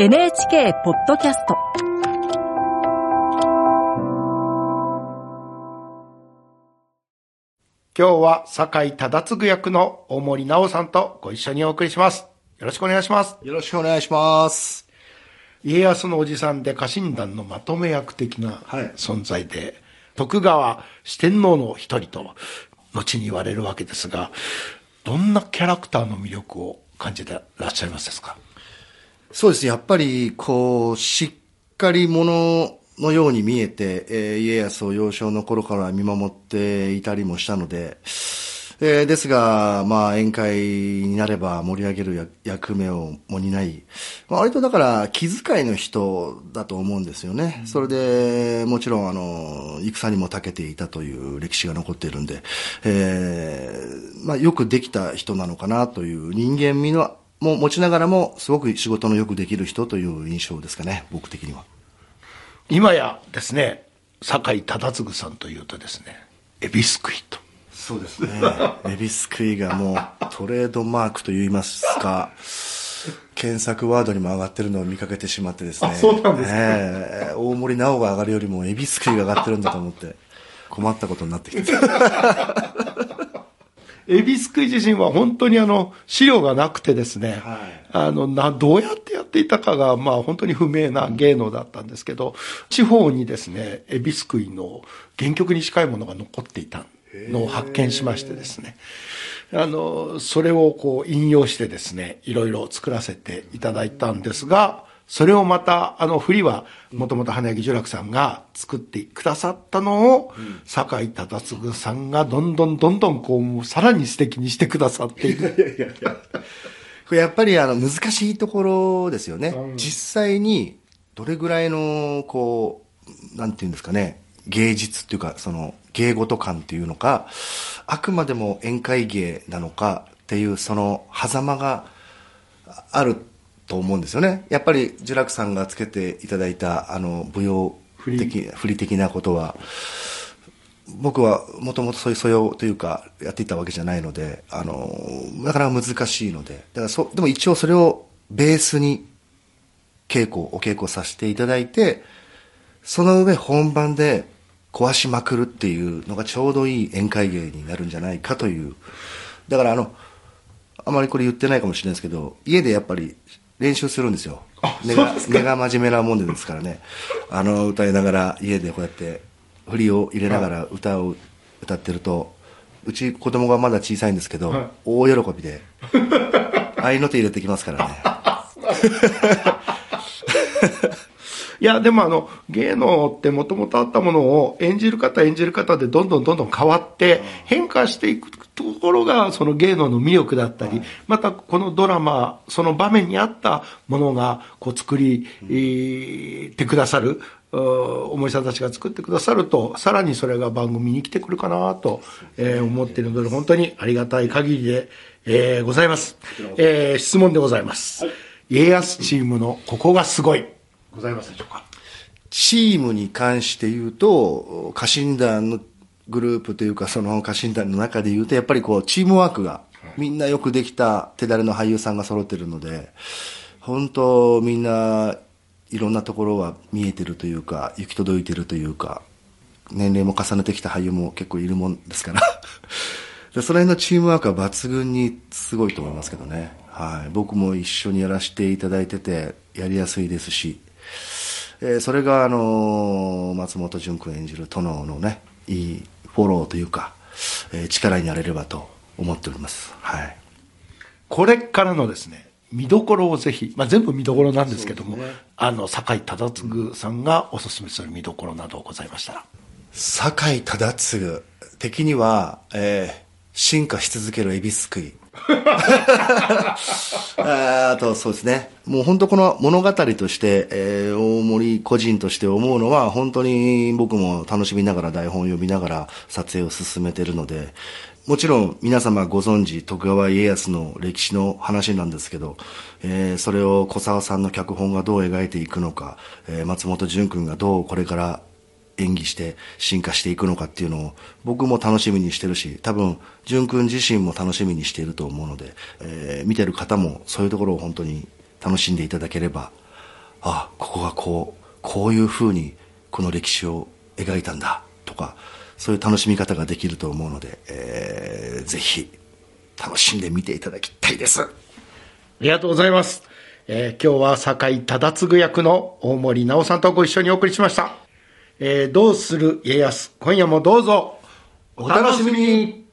NHK ポッドキャスト今日は酒井忠次役の大森直さんとご一緒にお送りします。よろしくお願いします。よろしくお願いします。家康のおじさんで家臣団のまとめ役的なはい存在で、徳川四天王の一人と後に言われるわけですが、どんなキャラクターの魅力を感じてらっしゃいますですか？そうですね、やっぱり、こう、しっかり者のように見えて、えー家康を幼少の頃から見守っていたりもしたので、えーですが、まあ、宴会になれば盛り上げる役目をも担い、まあ、割とだから気遣いの人だと思うんですよね。それで、もちろん、あの、戦にも長けていたという歴史が残っているんで、えーまあ、よくできた人なのかなという人間味のも持ちながらも、すごく仕事のよくできる人という印象ですかね、僕的には。今やですね、酒井忠次さんというとですね、エビスクイと。そうですね。エビスクイがもうトレードマークといいますか、検索ワードにも上がってるのを見かけてしまってですね。あそうなんですかええ大森直が上がるよりもエビスクイが上がってるんだと思って、困ったことになってきて。エビスクイ自身は本当にあの資料がなくてですね、はい。あのなどうやってやっていたかがまあ本当に不明な芸能だったんですけど、地方にですねエビスクイの原曲に近いものが残っていたのを発見しましてですね。あのそれをこう引用してですねいろいろ作らせていただいたんですがそれをまたあの振りはもともと花柳十楽さんが作ってくださったのを、酒井忠次さんがどんどんどんどんこうさらに素敵にしてくださっている。これやっぱりあの難しいところですよね。実際にどれぐらいの、こう、なんていうんですかね、芸術っていうか、その芸事感っていうのか、あくまでも宴会芸なのかっていうその狭間があると思うんですよね。やっぱり呪楽さんがつけていただいたあの舞踊的、振り的なことは、僕はもともとそういう素養というかやっていたわけじゃないので、あの、なかなか難しいので、だからそ、でも一応それをベースに稽古、お稽古させていただいて、その上本番で壊しまくるっていうのがちょうどいい宴会芸になるんじゃないかという。だからあの、あまりこれ言ってないかもしれないですけど、家でやっぱり練習するんですよ。根が根が真面目なもんでですからね。あの、歌いながら家でこうやって振りを入れながら歌を歌ってると、うち子供がまだ小さいんですけど、はい大喜びで、合いの手入れてきますからね。いや、でもあの、芸能ってもともとあったものを演じる方演じる方でどんどんどんどん変わって変化していくところがその芸能の魅力だったり、またこのドラマ、その場面に合ったものがこう作り、えーてくださる、おもりさんたちが作ってくださると、さらにそれが番組に来てくるかなと、えー思っているので、本当にありがたい限りで、えーございます。えー質問でございます。家康チームのここがすごい。ございますでしょうか？チームに関して言うと、家臣団のグループというか、その家臣団の中で言うと、やっぱりこう、チームワークが、みんなよくできた手だれの俳優さんが揃ってるので、本当みんないろんなところは見えてるというか、行き届いてるというか、年齢も重ねてきた俳優も結構いるもんですから。でその辺のチームワークは抜群にすごいと思いますけどね。はい。僕も一緒にやらせていただいてて、やりやすいですし、えーそれが、あのー松本潤君演じる殿のね、いいフォローというか、えー力になれればと思っております。はい。これからのですね、見どころをぜひ、まあ、全部見どころなんですけども、あの、酒井忠次さんがおすすめする見どころなどございましたら。酒井忠次的には、えー進化し続けるエビすくい。ああと、そうですね。もう本当この物語として、えー大森個人として思うのは、本当に僕も楽しみながら台本を読みながら撮影を進めてるので、もちろん皆様ご存知徳川家康の歴史の話なんですけど、えーそれを小沢さんの脚本がどう描いていくのか、えー松本潤君がどうこれから演技して進化していくのかっていうのを僕も楽しみにしてるし多分淳君自身も楽しみにしていると思うので、えー見てる方もそういうところを本当に楽しんでいただければあここがこうこういうふうにこの歴史を描いたんだとかそういう楽しみ方ができると思うので、えー、ぜひ楽しんで見ていただきたいです。ありがとうございます、えー、今日は酒井忠次役の大森直さんとご一緒にお送りしました、えー、どうする家康。今夜もどうぞ。お楽しみに。